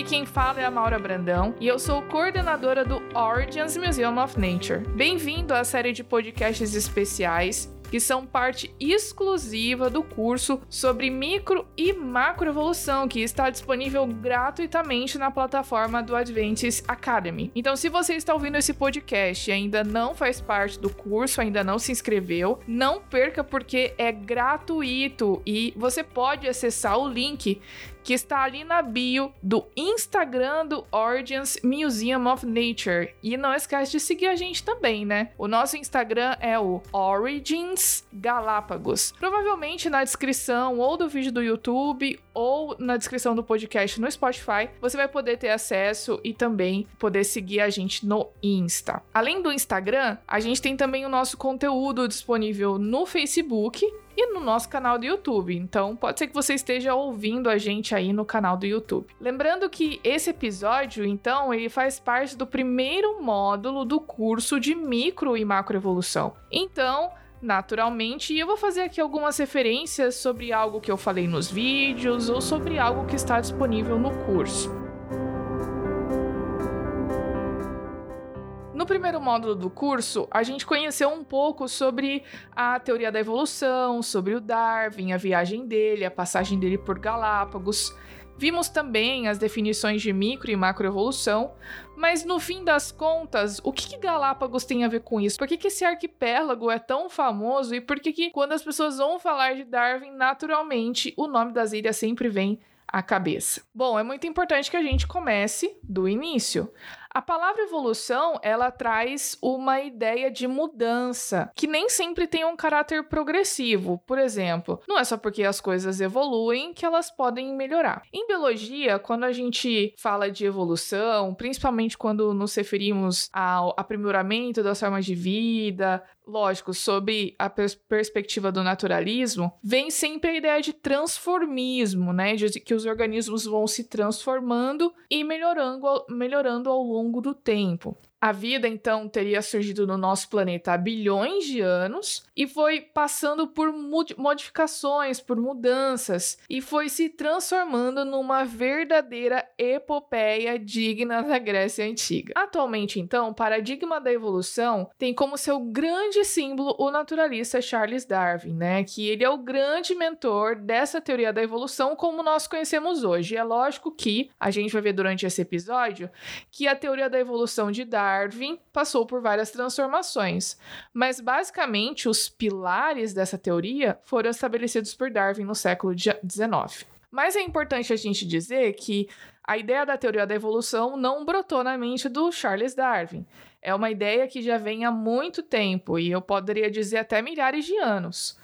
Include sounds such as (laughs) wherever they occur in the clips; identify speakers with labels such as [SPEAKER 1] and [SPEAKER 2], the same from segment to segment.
[SPEAKER 1] Aqui quem fala é a Maura Brandão e eu sou coordenadora do Origins Museum of Nature. Bem-vindo à série de podcasts especiais que são parte exclusiva do curso sobre micro e macroevolução, que está disponível gratuitamente na plataforma do Adventist Academy. Então, se você está ouvindo esse podcast e ainda não faz parte do curso, ainda não se inscreveu, não perca porque é gratuito e você pode acessar o link que está ali na bio do Instagram do Origins Museum of Nature. E não esquece de seguir a gente também, né? O nosso Instagram é o Origins Galápagos. Provavelmente na descrição ou do vídeo do YouTube ou na descrição do podcast no Spotify, você vai poder ter acesso e também poder seguir a gente no Insta. Além do Instagram, a gente tem também o nosso conteúdo disponível no Facebook e no nosso canal do YouTube. Então, pode ser que você esteja ouvindo a gente aí no canal do YouTube. Lembrando que esse episódio, então, ele faz parte do primeiro módulo do curso de micro e macroevolução. Então, naturalmente, eu vou fazer aqui algumas referências sobre algo que eu falei nos vídeos ou sobre algo que está disponível no curso. No primeiro módulo do curso, a gente conheceu um pouco sobre a teoria da evolução, sobre o Darwin, a viagem dele, a passagem dele por Galápagos. Vimos também as definições de micro e macroevolução, mas no fim das contas, o que, que, Galápagos tem a ver com isso? Por que, que esse arquipélago é tão famoso e por que, que quando as pessoas vão falar de Darwin, naturalmente o nome das ilhas sempre vem à cabeça? Bom, é muito importante que a gente comece do início. A palavra evolução, ela traz uma ideia de mudança, que nem sempre tem um caráter progressivo. Por exemplo, não é só porque as coisas evoluem que elas podem melhorar. Em biologia, quando a gente fala de evolução, principalmente quando nos referimos ao aprimoramento das formas de vida, lógico, sob a pers perspectiva do naturalismo, vem sempre a ideia de transformismo, né? De que os organismos vão se transformando e melhorando, melhorando ao longo longo do tempo. A vida então teria surgido no nosso planeta há bilhões de anos e foi passando por modificações, por mudanças e foi se transformando numa verdadeira epopeia digna da Grécia Antiga. Atualmente, então, o paradigma da evolução tem como seu grande símbolo o naturalista Charles Darwin, né? Que ele é o grande mentor dessa teoria da evolução como nós conhecemos hoje. E é lógico que a gente vai ver durante esse episódio que a teoria da evolução de Darwin Darwin passou por várias transformações, mas basicamente os pilares dessa teoria foram estabelecidos por Darwin no século XIX. Mas é importante a gente dizer que a ideia da teoria da evolução não brotou na mente do Charles Darwin. É uma ideia que já vem há muito tempo e eu poderia dizer até milhares de anos.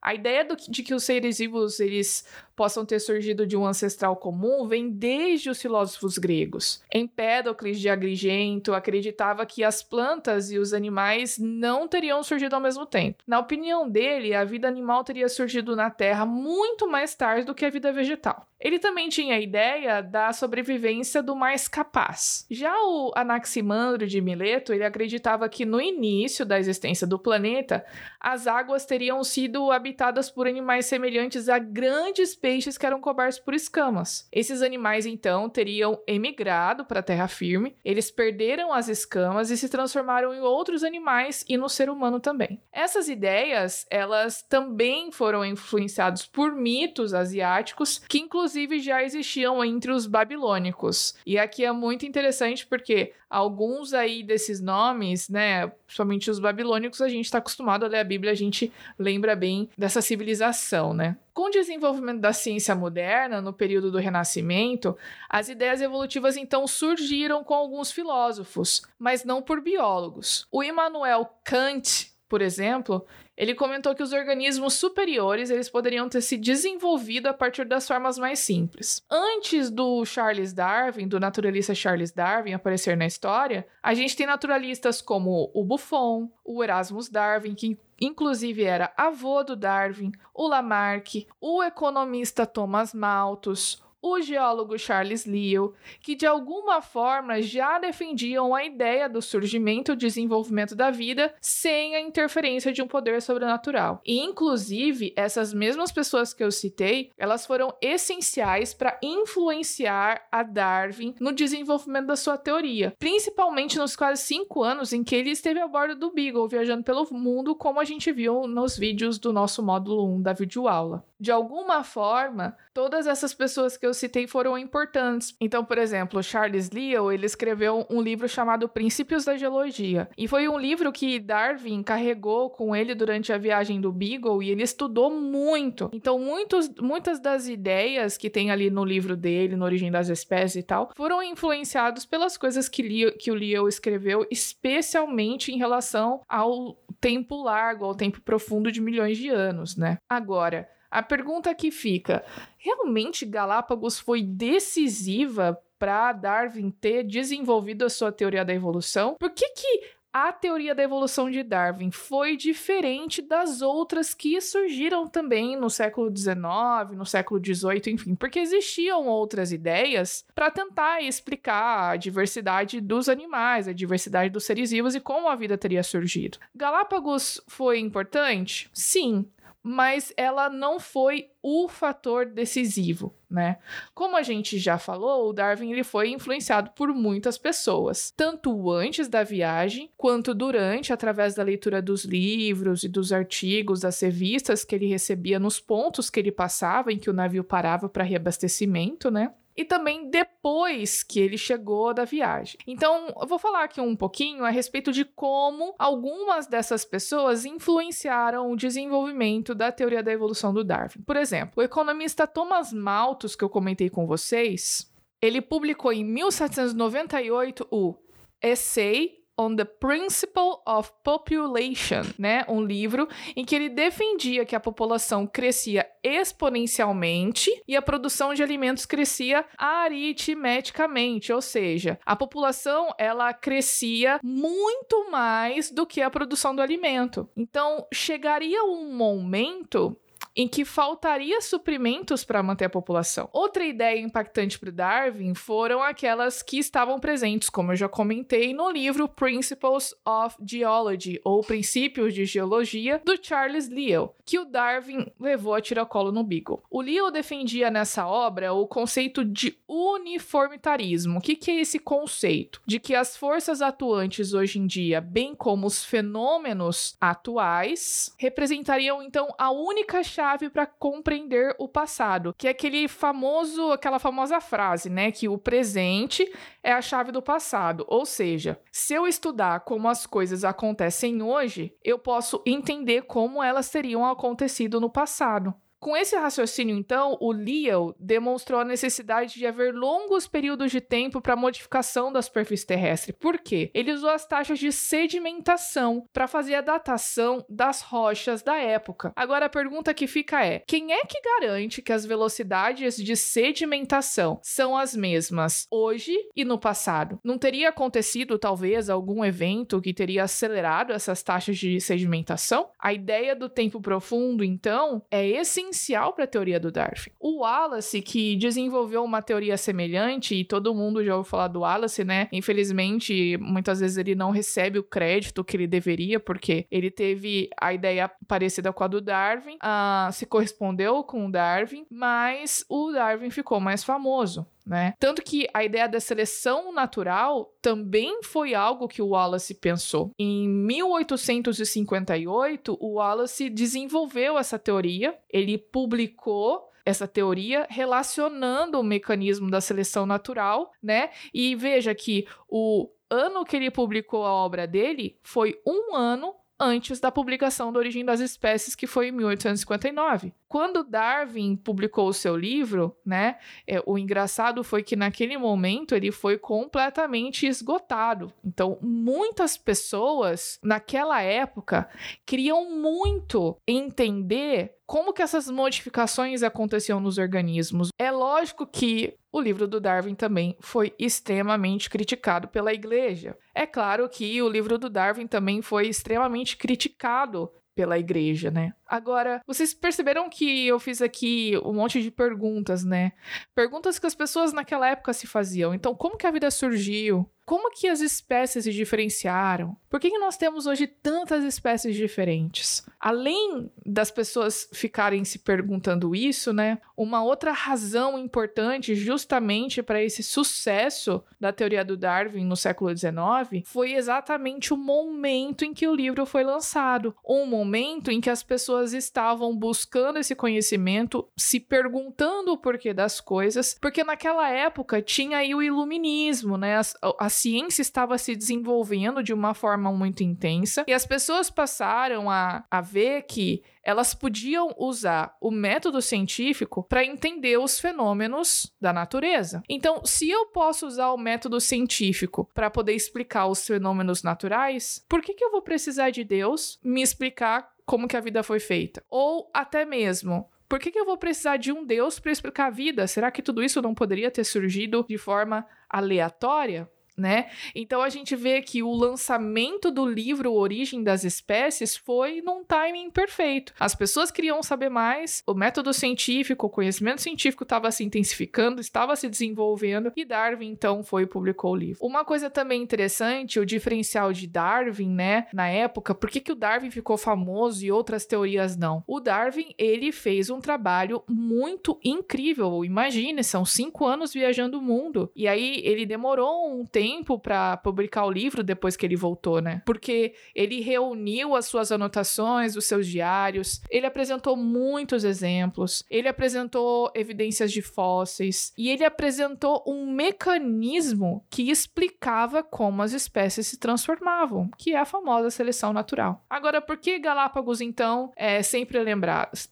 [SPEAKER 1] A ideia do, de que os seres vivos eles possam ter surgido de um ancestral comum vem desde os filósofos gregos. Empédocles de Agrigento acreditava que as plantas e os animais não teriam surgido ao mesmo tempo. Na opinião dele, a vida animal teria surgido na Terra muito mais tarde do que a vida vegetal. Ele também tinha a ideia da sobrevivência do mais capaz. Já o Anaximandro de Mileto, ele acreditava que no início da existência do planeta, as águas teriam sido habitadas por animais semelhantes a grandes peixes que eram cobertos por escamas. Esses animais então teriam emigrado para a terra firme, eles perderam as escamas e se transformaram em outros animais e no ser humano também. Essas ideias, elas também foram influenciadas por mitos asiáticos que inclusive já existiam entre os babilônicos. E aqui é muito interessante porque alguns aí desses nomes, né, principalmente os babilônicos, a gente está acostumado a ler a Bíblia, a gente lembra bem dessa civilização, né? Com o desenvolvimento da ciência moderna, no período do Renascimento, as ideias evolutivas então surgiram com alguns filósofos, mas não por biólogos. O Immanuel Kant, por exemplo, ele comentou que os organismos superiores eles poderiam ter se desenvolvido a partir das formas mais simples. Antes do Charles Darwin, do naturalista Charles Darwin aparecer na história, a gente tem naturalistas como o Buffon, o Erasmus Darwin, que inclusive era avô do Darwin, o Lamarck, o economista Thomas Malthus, o geólogo Charles Lyell, que de alguma forma já defendiam a ideia do surgimento e desenvolvimento da vida sem a interferência de um poder sobrenatural. E, inclusive, essas mesmas pessoas que eu citei, elas foram essenciais para influenciar a Darwin no desenvolvimento da sua teoria, principalmente nos quase cinco anos em que ele esteve a bordo do Beagle, viajando pelo mundo, como a gente viu nos vídeos do nosso módulo 1 da videoaula. De alguma forma, todas essas pessoas que eu citei foram importantes. Então, por exemplo, Charles Lyell, ele escreveu um livro chamado Princípios da Geologia. E foi um livro que Darwin carregou com ele durante a viagem do Beagle e ele estudou muito. Então, muitos, muitas das ideias que tem ali no livro dele, no Origem das Espécies e tal, foram influenciados pelas coisas que, Leo, que o Lyell escreveu, especialmente em relação ao tempo largo, ao tempo profundo de milhões de anos, né? Agora, a pergunta que fica: realmente Galápagos foi decisiva para Darwin ter desenvolvido a sua teoria da evolução? Por que, que a teoria da evolução de Darwin foi diferente das outras que surgiram também no século XIX, no século XVIII, enfim, porque existiam outras ideias para tentar explicar a diversidade dos animais, a diversidade dos seres vivos e como a vida teria surgido. Galápagos foi importante? Sim mas ela não foi o fator decisivo, né? Como a gente já falou, o Darwin ele foi influenciado por muitas pessoas, tanto antes da viagem quanto durante, através da leitura dos livros e dos artigos, das revistas que ele recebia nos pontos que ele passava em que o navio parava para reabastecimento, né? E também depois que ele chegou da viagem. Então, eu vou falar aqui um pouquinho a respeito de como algumas dessas pessoas influenciaram o desenvolvimento da teoria da evolução do Darwin. Por exemplo, o economista Thomas Malthus, que eu comentei com vocês, ele publicou em 1798 o Essay on the Principle of Population, né? Um livro em que ele defendia que a população crescia exponencialmente e a produção de alimentos crescia aritmeticamente, ou seja, a população ela crescia muito mais do que a produção do alimento. Então, chegaria um momento em que faltaria suprimentos para manter a população. Outra ideia impactante para Darwin foram aquelas que estavam presentes, como eu já comentei, no livro Principles of Geology, ou Princípios de Geologia, do Charles Lyell, que o Darwin levou a tiracolo no Beagle. O Lyell defendia nessa obra o conceito de uniformitarismo. O que, que é esse conceito? De que as forças atuantes hoje em dia, bem como os fenômenos atuais, representariam então a única chave chave para compreender o passado, que é aquele famoso, aquela famosa frase, né, que o presente é a chave do passado. Ou seja, se eu estudar como as coisas acontecem hoje, eu posso entender como elas teriam acontecido no passado. Com esse raciocínio, então, o Lyell demonstrou a necessidade de haver longos períodos de tempo para modificação da superfície terrestre. Por quê? Ele usou as taxas de sedimentação para fazer a datação das rochas da época. Agora, a pergunta que fica é: quem é que garante que as velocidades de sedimentação são as mesmas hoje e no passado? Não teria acontecido, talvez, algum evento que teria acelerado essas taxas de sedimentação? A ideia do tempo profundo, então, é esse essencial para a teoria do Darwin. O Wallace, que desenvolveu uma teoria semelhante, e todo mundo já ouviu falar do Wallace, né? Infelizmente, muitas vezes ele não recebe o crédito que ele deveria, porque ele teve a ideia parecida com a do Darwin, uh, se correspondeu com o Darwin, mas o Darwin ficou mais famoso né? Tanto que a ideia da seleção natural também foi algo que o Wallace pensou. Em 1858, o Wallace desenvolveu essa teoria, ele publicou essa teoria relacionando o mecanismo da seleção natural, né? E veja que o ano que ele publicou a obra dele foi um ano antes da publicação da Origem das Espécies, que foi em 1859. Quando Darwin publicou o seu livro, né, é, o engraçado foi que naquele momento ele foi completamente esgotado. Então, muitas pessoas naquela época queriam muito entender como que essas modificações aconteciam nos organismos. É lógico que o livro do Darwin também foi extremamente criticado pela igreja. É claro que o livro do Darwin também foi extremamente criticado pela igreja, né? Agora, vocês perceberam que eu fiz aqui um monte de perguntas, né? Perguntas que as pessoas naquela época se faziam. Então, como que a vida surgiu? Como que as espécies se diferenciaram? Por que, que nós temos hoje tantas espécies diferentes? Além das pessoas ficarem se perguntando isso, né? Uma outra razão importante justamente para esse sucesso da teoria do Darwin no século XIX foi exatamente o momento em que o livro foi lançado. Um momento em que as pessoas estavam buscando esse conhecimento, se perguntando o porquê das coisas, porque naquela época tinha aí o iluminismo, né? A, a ciência estava se desenvolvendo de uma forma muito intensa e as pessoas passaram a, a ver que elas podiam usar o método científico para entender os fenômenos da natureza. Então, se eu posso usar o método científico para poder explicar os fenômenos naturais, por que, que eu vou precisar de Deus me explicar como que a vida foi feita? Ou até mesmo, por que, que eu vou precisar de um Deus para explicar a vida? Será que tudo isso não poderia ter surgido de forma aleatória? Né? Então a gente vê que o lançamento do livro Origem das Espécies foi num timing perfeito. As pessoas queriam saber mais, o método científico, o conhecimento científico estava se intensificando, estava se desenvolvendo e Darwin então foi e publicou o livro. Uma coisa também interessante, o diferencial de Darwin, né, na época, por que, que o Darwin ficou famoso e outras teorias não? O Darwin, ele fez um trabalho muito incrível, imagine, são cinco anos viajando o mundo, e aí ele demorou um tempo tempo para publicar o livro depois que ele voltou, né? Porque ele reuniu as suas anotações, os seus diários, ele apresentou muitos exemplos, ele apresentou evidências de fósseis e ele apresentou um mecanismo que explicava como as espécies se transformavam, que é a famosa seleção natural. Agora, por que Galápagos então é sempre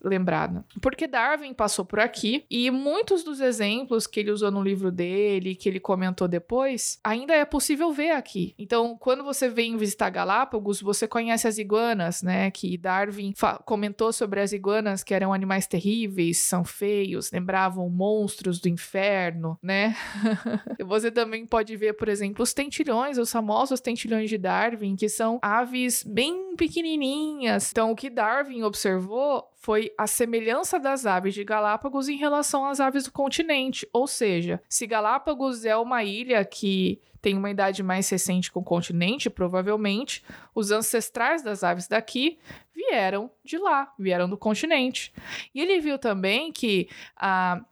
[SPEAKER 1] lembrada? Porque Darwin passou por aqui e muitos dos exemplos que ele usou no livro dele, que ele comentou depois, ainda ainda é possível ver aqui. Então, quando você vem visitar Galápagos, você conhece as iguanas, né? Que Darwin comentou sobre as iguanas que eram animais terríveis, são feios, lembravam monstros do inferno, né? (laughs) você também pode ver, por exemplo, os tentilhões, os famosos tentilhões de Darwin, que são aves bem pequenininhas. Então, o que Darwin observou foi a semelhança das aves de Galápagos em relação às aves do continente. Ou seja, se Galápagos é uma ilha que tem uma idade mais recente com o continente, provavelmente os ancestrais das aves daqui vieram de lá, vieram do continente. E ele viu também que ah,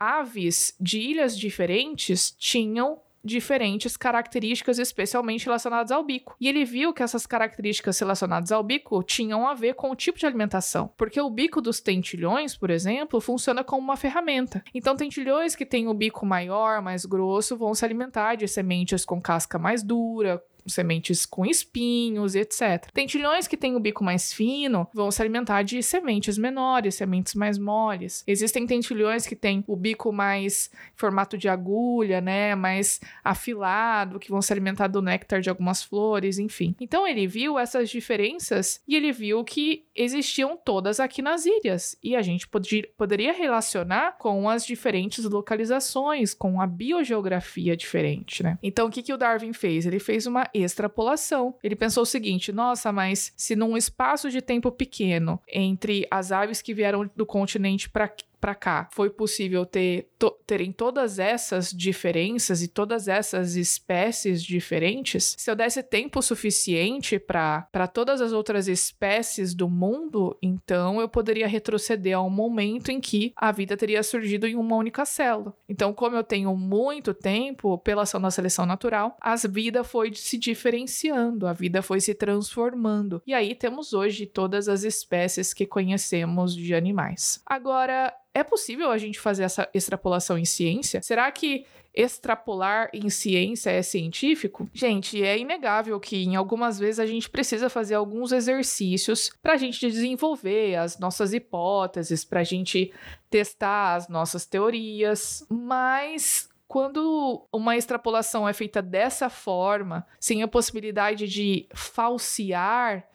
[SPEAKER 1] aves de ilhas diferentes tinham diferentes características, especialmente relacionadas ao bico. E ele viu que essas características relacionadas ao bico tinham a ver com o tipo de alimentação, porque o bico dos tentilhões, por exemplo, funciona como uma ferramenta. Então, tentilhões que têm o bico maior, mais grosso, vão se alimentar de sementes com casca mais dura, sementes com espinhos, etc. Tentilhões que têm o bico mais fino vão se alimentar de sementes menores, sementes mais moles. Existem tentilhões que têm o bico mais formato de agulha, né, mais afilado, que vão se alimentar do néctar de algumas flores, enfim. Então ele viu essas diferenças e ele viu que existiam todas aqui nas ilhas e a gente poderia relacionar com as diferentes localizações, com a biogeografia diferente, né? Então o que, que o Darwin fez? Ele fez uma extrapolação. Ele pensou o seguinte: nossa, mas se num espaço de tempo pequeno entre as aves que vieram do continente para para cá foi possível ter to, terem todas essas diferenças e todas essas espécies diferentes, se eu desse tempo suficiente para todas as outras espécies do mundo, então eu poderia retroceder a um momento em que a vida teria surgido em uma única célula. Então, como eu tenho muito tempo pela ação da seleção natural, a vida foi se diferenciando, a vida foi se transformando. E aí temos hoje todas as espécies que conhecemos de animais. Agora, é possível a gente fazer essa extrapolação em ciência? Será que extrapolar em ciência é científico? Gente, é inegável que em algumas vezes a gente precisa fazer alguns exercícios para a gente desenvolver as nossas hipóteses, para a gente testar as nossas teorias, mas quando uma extrapolação é feita dessa forma, sem a possibilidade de falsear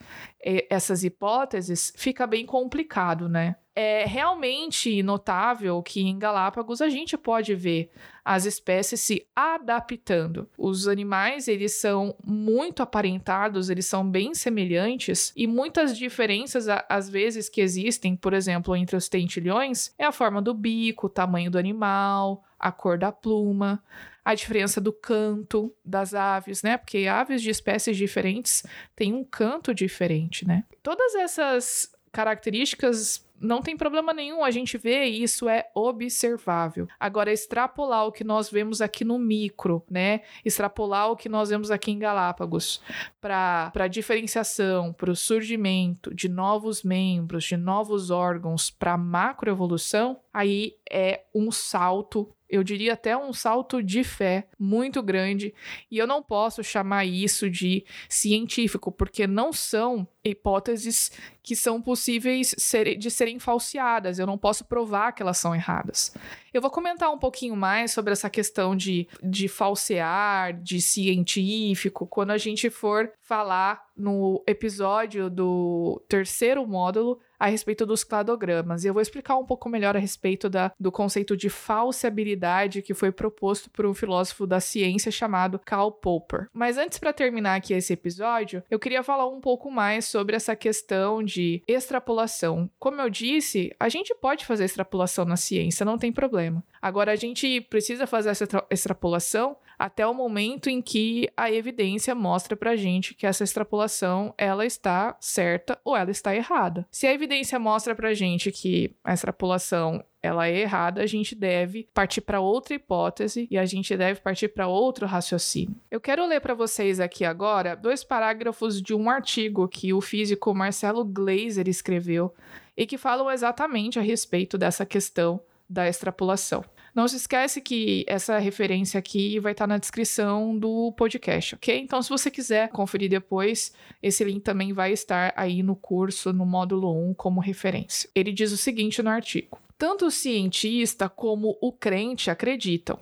[SPEAKER 1] essas hipóteses, fica bem complicado, né? É realmente notável que em Galápagos a gente pode ver as espécies se adaptando. Os animais, eles são muito aparentados, eles são bem semelhantes e muitas diferenças às vezes que existem, por exemplo, entre os tentilhões, é a forma do bico, o tamanho do animal, a cor da pluma, a diferença do canto das aves, né? Porque aves de espécies diferentes têm um canto diferente, né? Todas essas características não tem problema nenhum a gente ver e isso é observável. Agora, extrapolar o que nós vemos aqui no micro, né? Extrapolar o que nós vemos aqui em Galápagos para diferenciação, para o surgimento de novos membros, de novos órgãos, para macroevolução, aí é um salto eu diria até um salto de fé muito grande, e eu não posso chamar isso de científico, porque não são hipóteses que são possíveis de serem falseadas, eu não posso provar que elas são erradas. Eu vou comentar um pouquinho mais sobre essa questão de, de falsear, de científico, quando a gente for falar no episódio do terceiro módulo a respeito dos cladogramas. E eu vou explicar um pouco melhor a respeito da, do conceito de falseabilidade que foi proposto por um filósofo da ciência chamado Karl Popper. Mas antes, para terminar aqui esse episódio, eu queria falar um pouco mais sobre essa questão de extrapolação. Como eu disse, a gente pode fazer extrapolação na ciência, não tem problema. Agora, a gente precisa fazer essa extrapolação até o momento em que a evidência mostra pra gente que essa extrapolação ela está certa ou ela está errada. Se a evidência mostra pra gente que a extrapolação ela é errada, a gente deve partir para outra hipótese e a gente deve partir para outro raciocínio. Eu quero ler para vocês aqui agora dois parágrafos de um artigo que o físico Marcelo Gleiser escreveu e que falam exatamente a respeito dessa questão da extrapolação. Não se esquece que essa referência aqui vai estar tá na descrição do podcast, ok? Então, se você quiser conferir depois, esse link também vai estar aí no curso, no módulo 1, como referência. Ele diz o seguinte no artigo: Tanto o cientista como o crente acreditam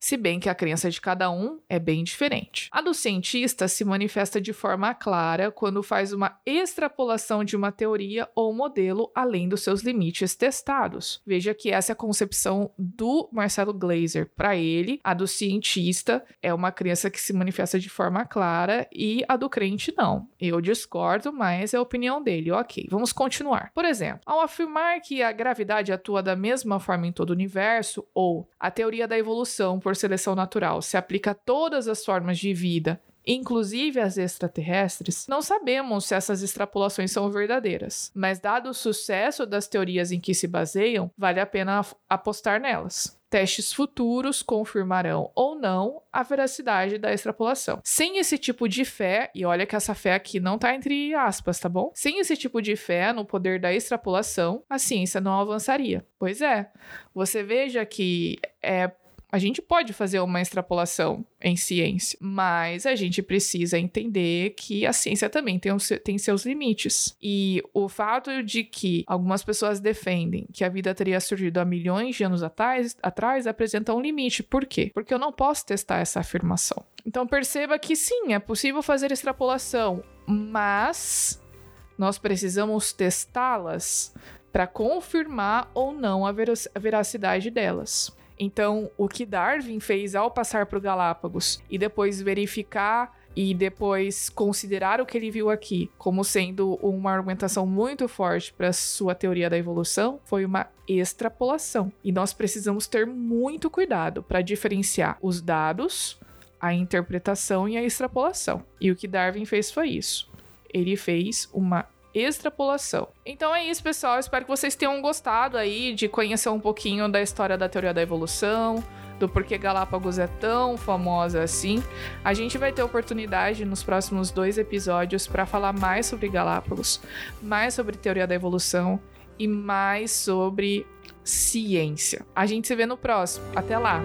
[SPEAKER 1] se bem que a crença de cada um é bem diferente. A do cientista se manifesta de forma clara quando faz uma extrapolação de uma teoria ou modelo além dos seus limites testados. Veja que essa é a concepção do Marcelo Glazer. Para ele, a do cientista é uma crença que se manifesta de forma clara e a do crente não. Eu discordo, mas é a opinião dele. Ok, vamos continuar. Por exemplo, ao afirmar que a gravidade atua da mesma forma em todo o universo, ou a teoria da evolução por seleção natural se aplica a todas as formas de vida, inclusive as extraterrestres, não sabemos se essas extrapolações são verdadeiras, mas dado o sucesso das teorias em que se baseiam, vale a pena apostar nelas. Testes futuros confirmarão ou não a veracidade da extrapolação. Sem esse tipo de fé, e olha que essa fé aqui não tá entre aspas, tá bom? Sem esse tipo de fé no poder da extrapolação, a ciência não avançaria. Pois é, você veja que é a gente pode fazer uma extrapolação em ciência, mas a gente precisa entender que a ciência também tem, tem seus limites. E o fato de que algumas pessoas defendem que a vida teria surgido há milhões de anos atrás, atrás apresenta um limite. Por quê? Porque eu não posso testar essa afirmação. Então perceba que sim, é possível fazer extrapolação, mas nós precisamos testá-las para confirmar ou não a veracidade delas. Então, o que Darwin fez ao passar para o Galápagos e depois verificar e depois considerar o que ele viu aqui como sendo uma argumentação muito forte para sua teoria da evolução foi uma extrapolação. E nós precisamos ter muito cuidado para diferenciar os dados, a interpretação e a extrapolação. E o que Darwin fez foi isso. Ele fez uma extrapolação. Então é isso, pessoal. Espero que vocês tenham gostado aí de conhecer um pouquinho da história da teoria da evolução, do porquê Galápagos é tão famosa assim. A gente vai ter oportunidade nos próximos dois episódios para falar mais sobre Galápagos, mais sobre teoria da evolução e mais sobre ciência. A gente se vê no próximo. Até lá!